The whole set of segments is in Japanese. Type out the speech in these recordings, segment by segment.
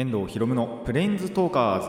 遠藤博夢のプレインズトーカーズ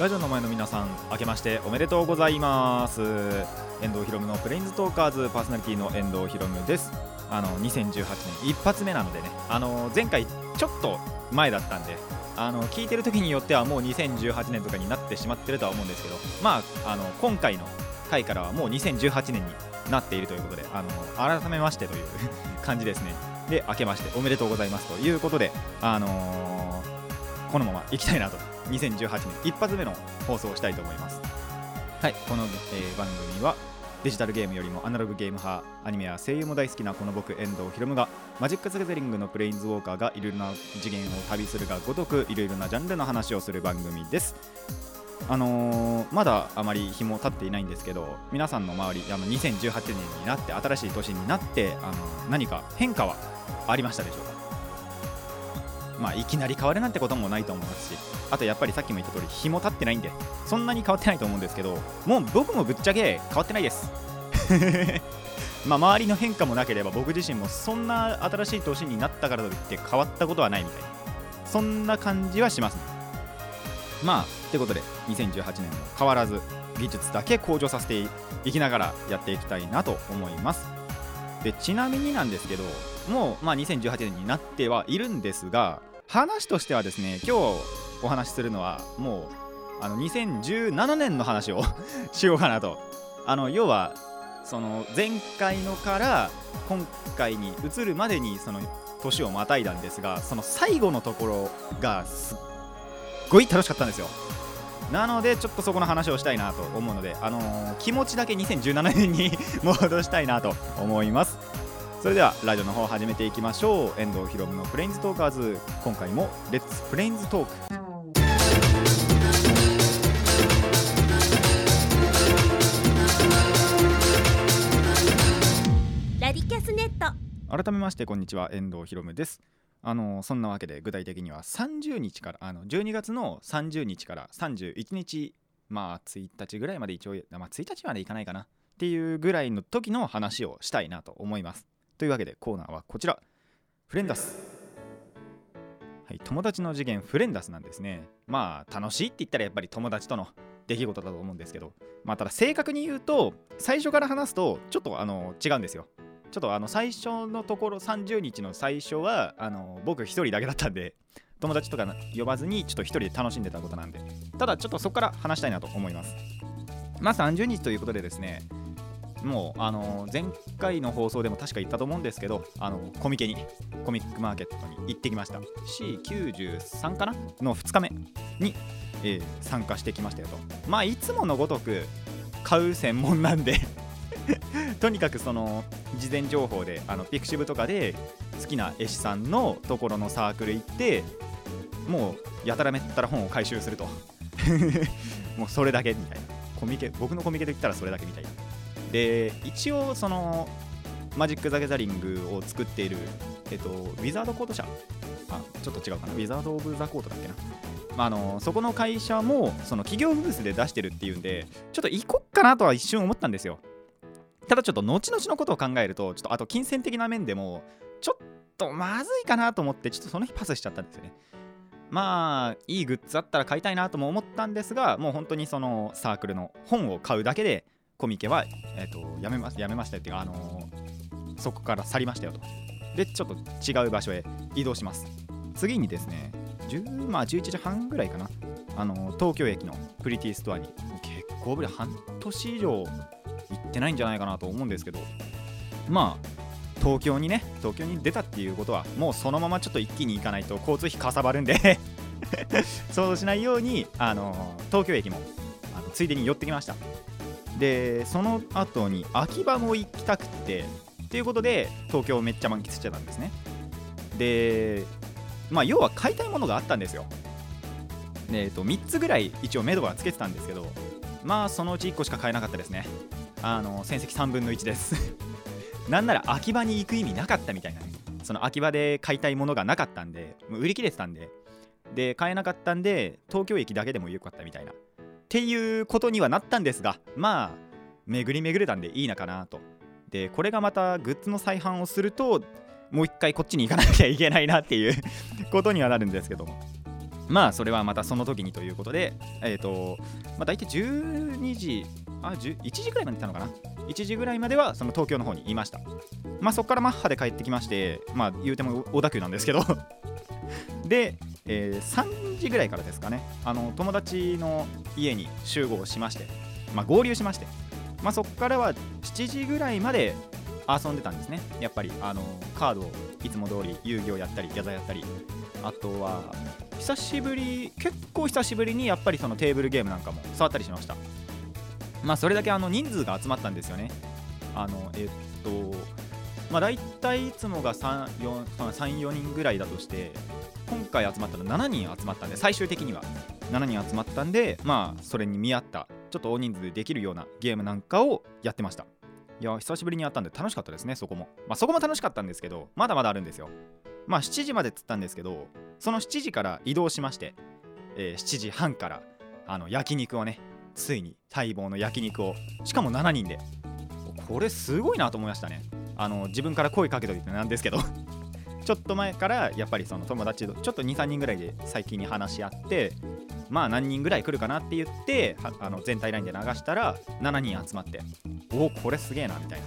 ラジオの前の皆さん明けましておめでとうございます。遠藤博夢のプレインズトーカーズパーソナリティの遠藤博夢です。あの2018年一発目なのでねあの前回ちょっと前だったんであの聞いてる時によってはもう2018年とかになってしまってるとは思うんですけどまああの今回の回からはもう2018年になっているということであの改めましてという感じですね。で明けましておめでとうございます。ということであのーこのまま行きたいなと。2018年一発目の放送をしたいと思います。はい。この、えー番組はデジタルゲームよりもアナログゲーム派アニメや声優も大好きなこの僕遠藤ひろむがマジック・ザ・ギャザリングのプレインズウォーカーがいろいろな次元を旅するがごとくいろいろなジャンルの話をする番組です。あのーまだあまり日も経っていないんですけど皆さんの周りあの2018年になって新しい年になってあの何か変化はありましたでしょうか？まあいきなり変わるなんてこともないと思いますしあとやっぱりさっきも言った通り日も経ってないんでそんなに変わってないと思うんですけどもう僕もぶっちゃけ変わってないです。まあ周りの変化もなければ僕自身もそんな新しい年になったからといって変わったことはないみたいなそんな感じはしますね。まあってことで2018年も変わらず技術だけ向上させていきながらやっていきたいなと思います。でちなみになんですけどもう、まあ、2018年になってはいるんですが話としてはですね今日お話しするのはもうあの2017年の話を しようかなと。あの要はその前回のから今回に移るまでにその年をまたいだんですがその最後のところがすっごい楽しかったんですよ。なのでちょっとそこの話をしたいなと思うので、あのー気持ちだけ2017年に 戻したいなと思います。それではラジオの方始めていきましょう。遠藤ひろむのプレインズトーカーズ。今回も Let's プレインズトークラディキャスネット。改めましてこんにちは。遠藤ひろむです。あのそんなわけで具体的には30日からあの12月の30日から31日まあ1日ぐらいまで一応まあ1日までいかないかな。っていうぐらいの時の話をしたいなと思いますというわけでコーナーはこちら。フレンダス。はい友達の次元フレンダスなんですね。まあ楽しいって言ったらやっぱり友達との出来事だと思うんですけど。まあただ正確に言うと最初から話すとちょっとあの違うんですよ。ちょっとあの最初のところ30日の最初はあの僕一人だけだったんで友達とか呼ばずにちょっと一人で楽しんでたことなんで。ただちょっとそこから話したいなと思います。まあ30日ということでですねもうあの前回の放送でも確か言ったと思うんですけどあのコミケにコミックマーケットに行ってきました。C93 かな？の2日目に、えー参加してきましたよと。まあいつものごとく買う専門なんで とにかくその事前情報であのピクシブとかで好きな絵師さんのところのサークル行ってもうやたらめったら本を回収すると。もうそれだけみたいな。コミケ僕のコミケで言ったらそれだけみたいな。で一応そのマジック・ザ・ギャザリングを作っているえっとウィザードコード社。あちょっと違うかな。ウィザード・オブ・ザ・コードだっけな。まあ、あのそこの会社もその企業ブースで出してるっていうんでちょっと行こっかなとは一瞬思ったんですよ。ただちょっと後々のことを考えるとちょっとあと金銭的な面でもちょっとまずいかなと思ってちょっとその日パスしちゃったんですよね。まあいいグッズあったら買いたいなとも思ったんですがもう本当にそのサークルの本を買うだけでコミケは、えー、とやめますやめましたよっていうか、あのーそこから去りましたよと。でちょっと違う場所へ移動します。次にですね10、まあ、11時半ぐらいかな。あの東京駅のプリティストアに結構ぶり半年以上行ってないんじゃないかなと思うんですけど。まあ東京にね東京に出たっていうことはもうそのままちょっと一気に行かないと交通費かさばるんで。そうしないようにあの東京駅もあのついでに寄ってきました。でその後に秋葉も行きたくてっていうことで東京をめっちゃ満喫してたんですね。でまあ要は買いたいものがあったんですよ。で、えっと3つぐらい一応目処はつけてたんですけどまあそのうち1個しか買えなかったですね。あの戦績3分の1です。なんなら秋葉に行く意味なかったみたいなね。その秋葉で買いたいものがなかったんで売り切れてたんで。で買えなかったんで東京駅だけでもよかったみたいな。っていうことにはなったんですがまあ巡り巡れたんでいいのかなと。でこれがまたグッズの再販をするともう一回こっちに行かなきゃいけないなっていう ことにはなるんですけども。まあそれはまたその時にということでえっ、ー、とまあ大体12時あ1時ぐらいまで行ったのかな？1時ぐらいまではその東京の方にいました。まあそこからマッハで帰ってきましてまあ言うても小田急なんですけど。で、えー、3時ぐらいからですかね。あの友達の家に集合しましてまあ合流しましてまあそこからは7時ぐらいまで遊んでたんですね。やっぱりあのカードをいつも通り遊戯をやったりギャザーやったりあとは久しぶり結構久しぶりにやっぱりそのテーブルゲームなんかも触ったりしました。まあそれだけあの人数が集まったんですよね。あのえっとまあ大体いつもが34人ぐらいだとして今回集まったの7人集まったんで最終的には7人集まったんでまあそれに見合ったちょっと大人数でできるようなゲームなんかをやってました。いや久しぶりにやったんで楽しかったですねそこも。まあそこも楽しかったんですけどまだまだあるんですよ。まあ7時までっつったんですけどその7時から移動しまして、えー、7時半からあの焼肉をねついに待望の焼肉を。しかも7人で。これすごいなと思いましたね。あの自分から声かけといてなんですけど ちょっと前からやっぱりその友達とちょっと23人ぐらいで最近に話し合ってまあ何人ぐらい来るかなって言ってあの全体ラインで流したら7人集まっておおこれすげえなみたいな。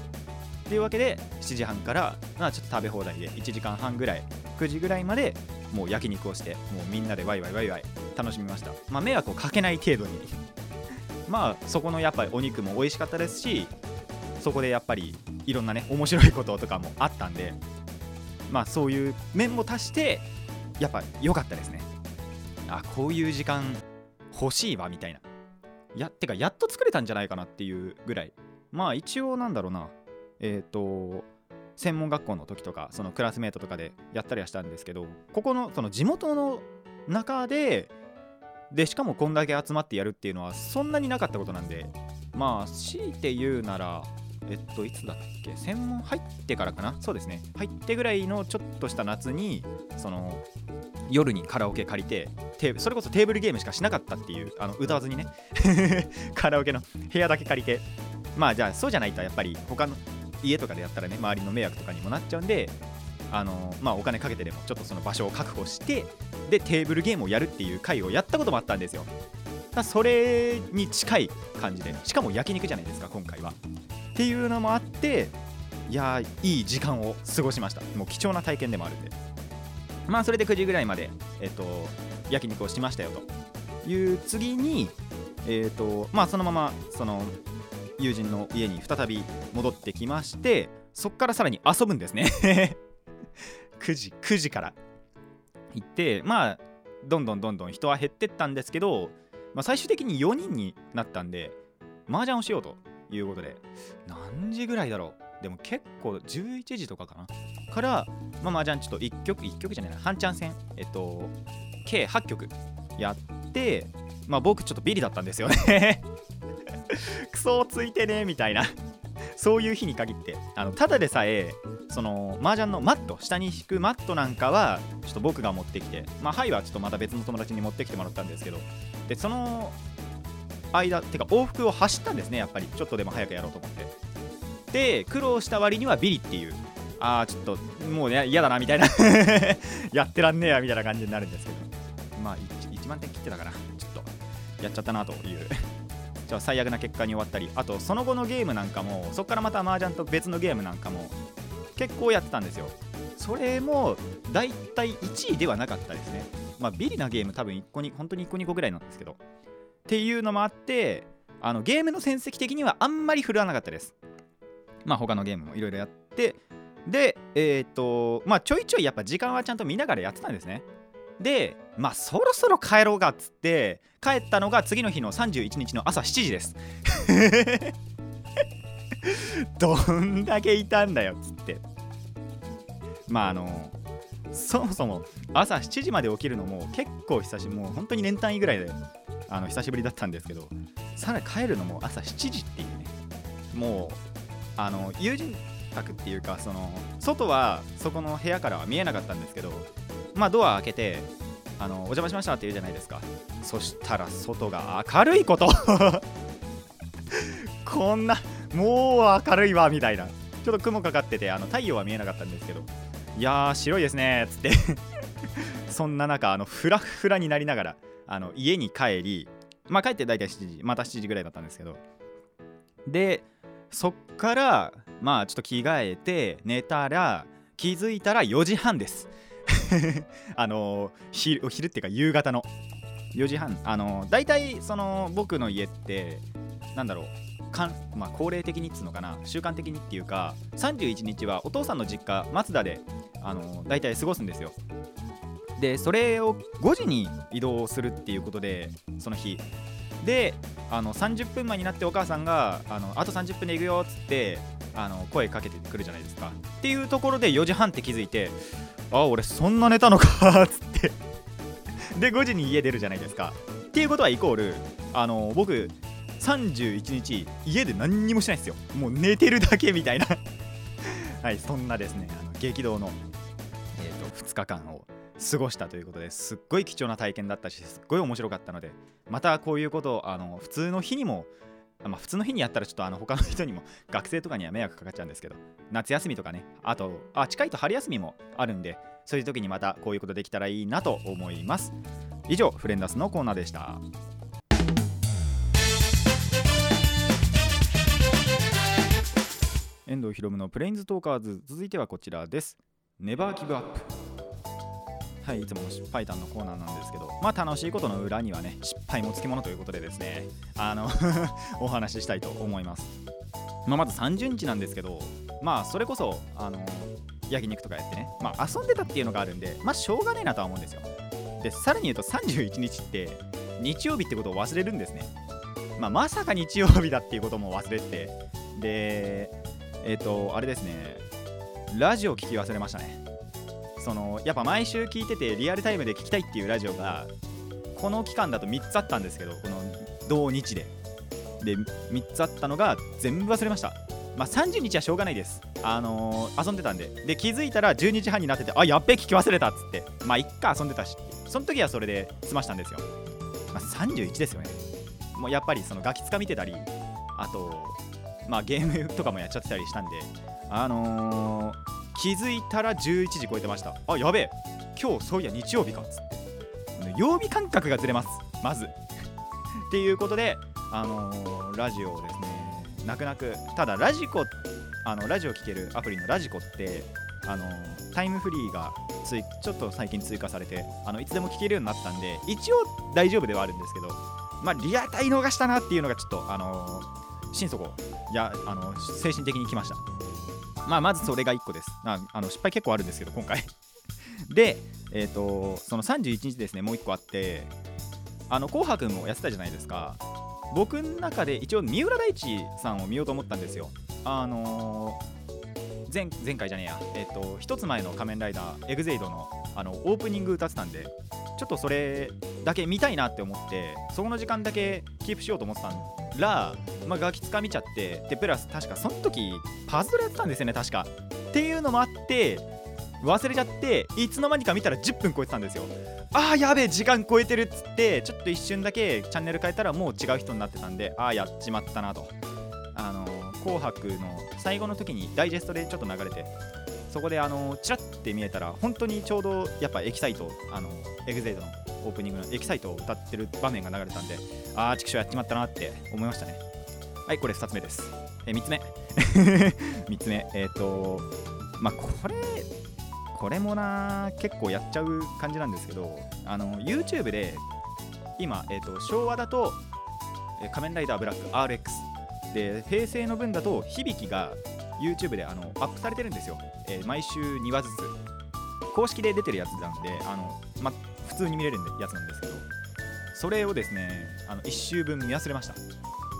というわけで7時半から、まあ、ちょっと食べ放題で1時間半ぐらい9時ぐらいまでもう焼肉をしてもうみんなでワイワイワイワイ楽しみました。まあ迷惑をかけない程度に。まあそこのやっぱりお肉も美味しかったですしそこでやっぱりいろんなね面白いこととかもあったんでまあそういう面も足してやっぱ良かったですね。あこういう時間欲しいわみたいな。やってかやっと作れたんじゃないかなっていうぐらい。まあ一応なんだろうな。えっ、ー、と専門学校の時とかそのクラスメートとかでやったりはしたんですけどここのその地元の中ででしかもこんだけ集まってやるっていうのはそんなになかったことなんでまあ強いて言うならえっといつだっけ？専門入ってからかな？そうですね。入ってぐらいのちょっとした夏にその夜にカラオケ借りてそれこそテーブルゲームしかしなかったっていうあの歌わずにね。カラオケの部屋だけ借りて。まあじゃあそうじゃないとやっぱり他の家とかでやったらね周りの迷惑とかにもなっちゃうんであのまあお金かけてでもちょっとその場所を確保してでテーブルゲームをやるっていう回をやったこともあったんですよ。それに近い感じでしかも焼肉じゃないですか今回は。っていうのもあっていやいい時間を過ごしました。もう貴重な体験でもあるんで。まあそれで9時ぐらいまでえっと焼肉をしましたよという次にえっとまあそのままその友人の家に再び戻ってきましてそっからさらに遊ぶんですね。9時9時から行ってまあどんどんどんどん人は減ってったんですけど、まあ、最終的に4人になったんで麻雀をしようと。いうことで何時ぐらいだろう？でも結構11時とかかな。から、まあ、麻雀ちょっと1曲1曲じゃないな。半チャン戦。えっと計8曲やってまあ僕ちょっとビリだったんですよね。クソついてねみたいな。そういう日に限って。あのただでさえその麻雀のマット下に引くマットなんかはちょっと僕が持ってきてまあはいはちょっとまた別の友達に持ってきてもらったんですけど。でその間てか往復を走ったんですねやっぱり。ちょっとでも早くやろうと思って。で苦労した割にはビリっていう。ああちょっともうね嫌だなみたいな。やってらんねえやみたいな感じになるんですけど。まあ 1, 1万点切ってたからちょっとやっちゃったなという。じゃあ最悪な結果に終わったり。あとその後のゲームなんかもそこからまた麻雀と別のゲームなんかも結構やってたんですよ。それもだいたい1位ではなかったですね。まあビリなゲーム多分1個に本当に1個2個ぐらいなんですけど。っていうのもあってあのゲームの戦績的にはあんまり振るわなかったです。まあ他のゲームもいろいろやって。でえっ、とまあちょいちょいやっぱ時間はちゃんと見ながらやってたんですね。でまあそろそろ帰ろうかっつって帰ったのが次の日の31日の朝7時です。どんだけいたんだよっつって。まああのそもそも朝7時まで起きるのも結構久しぶりもう本当に年単位ぐらいであの久しぶりだったんですけどさらに帰るのも朝7時っていうね。もうあの友人覚っていうかその外はそこの部屋からは見えなかったんですけどまあドア開けてあのお邪魔しましたって言うじゃないですか。そしたら外が明るいこと。こんなもう明るいわみたいな。ちょっと雲かかっててあの太陽は見えなかったんですけどいやー白いですねっつって。そんな中あのフラフラになりながらあの家に帰りまあ帰って大体7時また7時ぐらいだったんですけど。でそっからまあちょっと着替えて寝たら気づいたら4時半です。あの昼昼っていうか夕方の。4時半。あの大体その僕の家ってなんだろう。かん、まあ、恒例的にっつうのかな。習慣的にっていうか31日はお父さんの実家松田であの大体過ごすんですよ。でそれを5時に移動するっていうことでその日。であの30分前になってお母さんがあのあと30分で行くよっつってあの声かけてくるじゃないですか。っていうところで4時半って気づいてあ俺そんな寝たのかっつって。で5時に家出るじゃないですか。っていうことはイコールあの僕31日家で何にもしないんですよ。もう寝てるだけみたいな。はいそんなですねあの激動の、えーと、2日間を過ごしたということですっごい貴重な体験だったしすっごい面白かったのでまたこういうことをあの普通の日にもまあ、普通の日にやったらちょっとあの他の人にも学生とかには迷惑かかっちゃうんですけど夏休みとかねあとあ近いと春休みもあるんでそういう時にまたこういうことできたらいいなと思います。以上フレンダスのコーナーでした。遠藤ひろむのプレインズトーカーズ続いてはこちらです。ネバーギブアップはい、いつもの失敗談のコーナーなんですけど、まあ楽しいことの裏にはね、失敗もつきものということでですね、あの お話ししたいと思います。まあ、まず30日なんですけど、まあそれこそ、あの焼肉とかやってね、まあ遊んでたっていうのがあるんで、まあしょうがねえなとは思うんですよ。で、さらに言うと31日って日曜日ってことを忘れるんですね。まあまさか日曜日だっていうことも忘れて、で、えっ、ー、と、あれですね、ラジオ聞き忘れましたね。そのやっぱ毎週聞いててリアルタイムで聞きたいっていうラジオがこの期間だと3つあったんですけどこの同日で。で3つあったのが全部忘れました。まあ30日はしょうがないです。あのー、遊んでたんで。で気づいたら12時半になっててあやっべ聞き忘れたっつって。まあいっか遊んでたし。その時はそれで済ましたんですよ、まあ、31ですよね。もうやっぱりそのガキつか見てたりあとまあゲームとかもやっちゃってたりしたんで。あのー、気づいたら11時超えてました。あやべえ。今日そういや日曜日かっつって。曜日感覚がずれます。まず。っていうことであのー、ラジオをですね泣く泣く。ただラジコあのラジオ聴けるアプリのラジコってあのー、タイムフリーがついちょっと最近追加されてあのいつでも聴けるようになったんで一応大丈夫ではあるんですけどまあリアタイ逃したなっていうのがちょっとあのー、心底いやあの精神的にきました。まあ、まずそれが1個です。ああの失敗結構あるんですけど、今回 で、え、ー、と、その31日ですね、もう1個あって、あの、紅白もやってたじゃないですか。僕の中で一応、三浦大知さんを見ようと思ったんですよ。あのー、前前回じゃねえや、えっ、ー、と、一つ前の仮面ライダー、エグゼイドのあのオープニング歌ってたんで、ちょっとそれだけ見たいなって思って、そこの時間だけキープしようと思ってたんら、まあ、ガキつかみちゃってでプラス確かその時パズルやってたんですよね確か。っていうのもあって忘れちゃっていつの間にか見たら10分超えてたんですよ。ああやべえ時間超えてるっつってちょっと一瞬だけチャンネル変えたらもう違う人になってたんでああやっちまったなと。あの紅白の最後の時にダイジェストでちょっと流れてそこであのチラッて見えたら本当にちょうどやっぱエキサイトあのエグゼイドのオープニングのエキサイトを歌ってる場面が流れたんでああ畜生やっちまったなって思いましたね。はいこれ2つ目です。え3つ目。3つ目。えっ、ー、とまあこれこれもな結構やっちゃう感じなんですけどあの YouTube で今、えーと、昭和だと、え仮面ライダーブラック RX で平成の分だと響が YouTube であのアップされてるんですよ、えー、毎週2話ずつ。公式で出てるやつなんであの、ま、普通に見れるやつなんですけど。それをですねあの1週分見忘れました。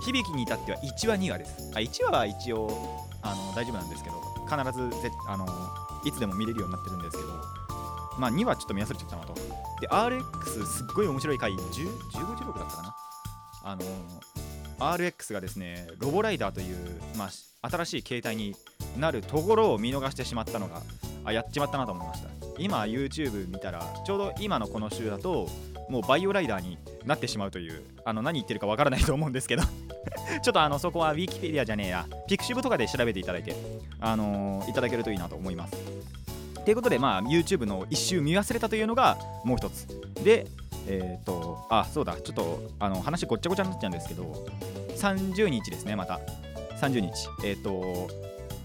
響きに至っては1話2話です。あ1話は一応あの大丈夫なんですけど必ずぜあのいつでも見れるようになってるんですけどまあ2話ちょっと見忘れちゃったなと。で RX すっごい面白い回10 15 16だったかな。あの RX がですねロボライダーという、まあ、新しい形態になるところを見逃してしまったのがあやっちまったなと思いました。今 YouTube 見たらちょうど今のこの週だともうバイオライダーになってしまうというあの何言ってるかわからないと思うんですけど。ちょっとあのそこは Wikipedia じゃねえや。ピクシブとかで調べていただいて、あのーいただけるといいなと思います。ということで、まあ、YouTube の一周見忘れたというのがもう一つ。でえっ、とあそうだちょっとあの話ごっちゃごちゃになっちゃうんですけど30日ですねまた。30日えっ、と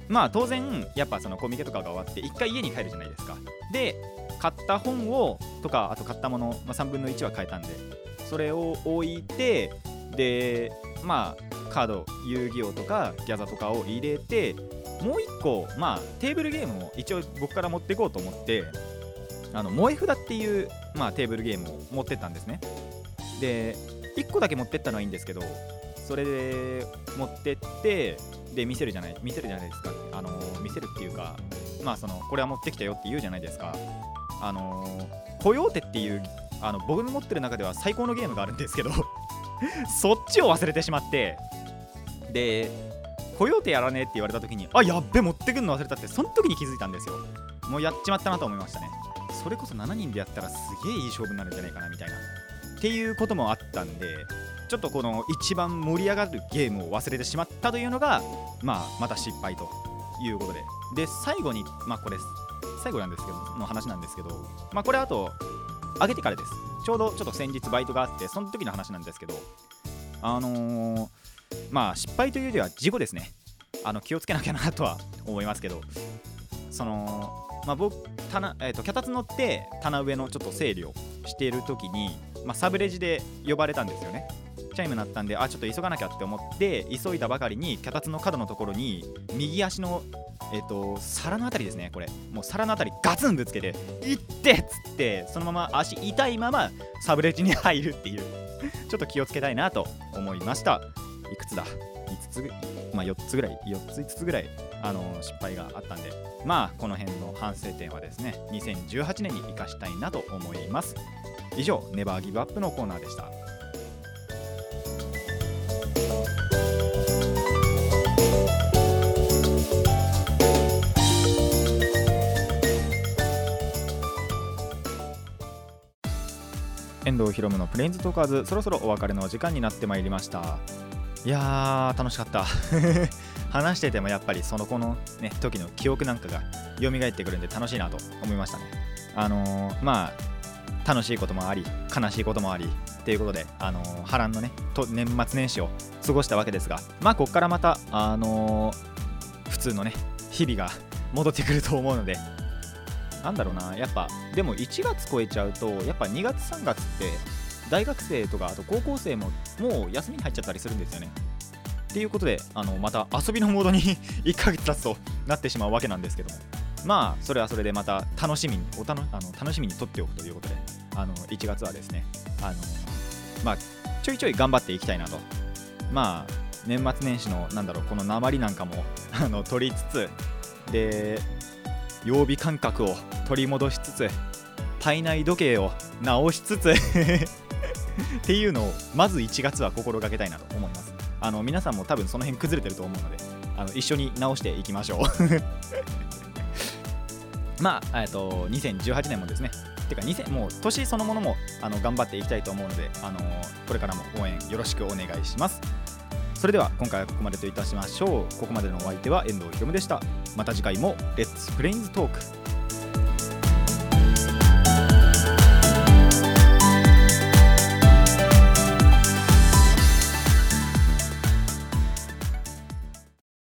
まあ当然やっぱそのコミケとかが終わって1回家に帰るじゃないですか。で買った本をとかあと買ったもの、まあ、3分の1は買えたんでそれを置いてでまあカード遊戯王とかギャザとかを入れてもう1個まあテーブルゲームを一応僕から持っていこうと思ってあの萌え札っていう、まあ、テーブルゲームを持ってったんですね。で1個だけ持ってったのはいいんですけどそれで持ってってで見せるじゃない見せるじゃないですか。あの見せるっていうかまあそのこれは持ってきたよって言うじゃないですか。あのコヨーテっていうあの僕の持ってる中では最高のゲームがあるんですけど そっちを忘れてしまってでコヨーテやらねえって言われた時にあやっべ持ってくんの忘れたってその時に気づいたんですよ。もうやっちまったなと思いましたね。それこそ7人でやったらすげえいい勝負になるんじゃないかなみたいな。っていうこともあったんでちょっとこの一番盛り上がるゲームを忘れてしまったというのがまあまた失敗ということで。で最後にまあこれ最後なんですけどの話なんですけどまあこれあと上げてからです。ちょうどちょっと先日バイトがあってその時の話なんですけどあのーまあ失敗というよりは事故ですね。あの気をつけなきゃなとは思いますけどそのまあ僕棚、えー、と脚立乗って棚上のちょっと整理をしている時に、まあ、サブレジで呼ばれたんですよね。チャイム鳴ったんであちょっと急がなきゃって思って急いだばかりに脚立の角のところに右足のえっ、と皿のあたりですねこれ。もう皿のあたりガツンぶつけて「いって!」っつってそのまま足痛いままサブレジに入るっていう。ちょっと気をつけたいなと思いました。いくつだ？5つまあ4つぐらい4つ5つぐらいあの失敗があったんでまあこの辺の反省点はですね2018年に生かしたいなと思います。以上ネバーギブアップのコーナーでした。遠藤ひろむのプレインズトーカーズそろそろお別れの時間になってまいりました。いやー楽しかった。話しててもやっぱりその子のね時の記憶なんかが蘇ってくるんで楽しいなと思いましたね。あのーまあ楽しいこともあり悲しいこともありっていうことで、あのー波乱のねと年末年始を過ごしたわけですがまあここからまたあのー普通のね日々が戻ってくると思うのでなんだろうなやっぱでも1月超えちゃうとやっぱ2月3月って大学生とかあと高校生ももう休みに入っちゃったりするんですよね。っていうことであのまた遊びのモードに 1ヶ月経つとなってしまうわけなんですけども。まあそれはそれでまた楽しみにおたのあの楽しみにとっておくということであの1月はですねあのまあちょいちょい頑張っていきたいなと。まあ年末年始のなんだろうこの鉛なんかも あの取りつつで曜日感覚を取り戻しつつ体内時計を直しつつ っていうのをまず1月は心がけたいなと思います。あの皆さんも多分その辺崩れてると思うのであの一緒に直していきましょう。まあ、えっと2018年もですね。てか2000もう年そのものもあの頑張っていきたいと思うのであのこれからも応援よろしくお願いします。それでは今回はここまでといたしましょう。ここまでのお相手は遠藤ひろむでした。また次回もレッツフレインズトーク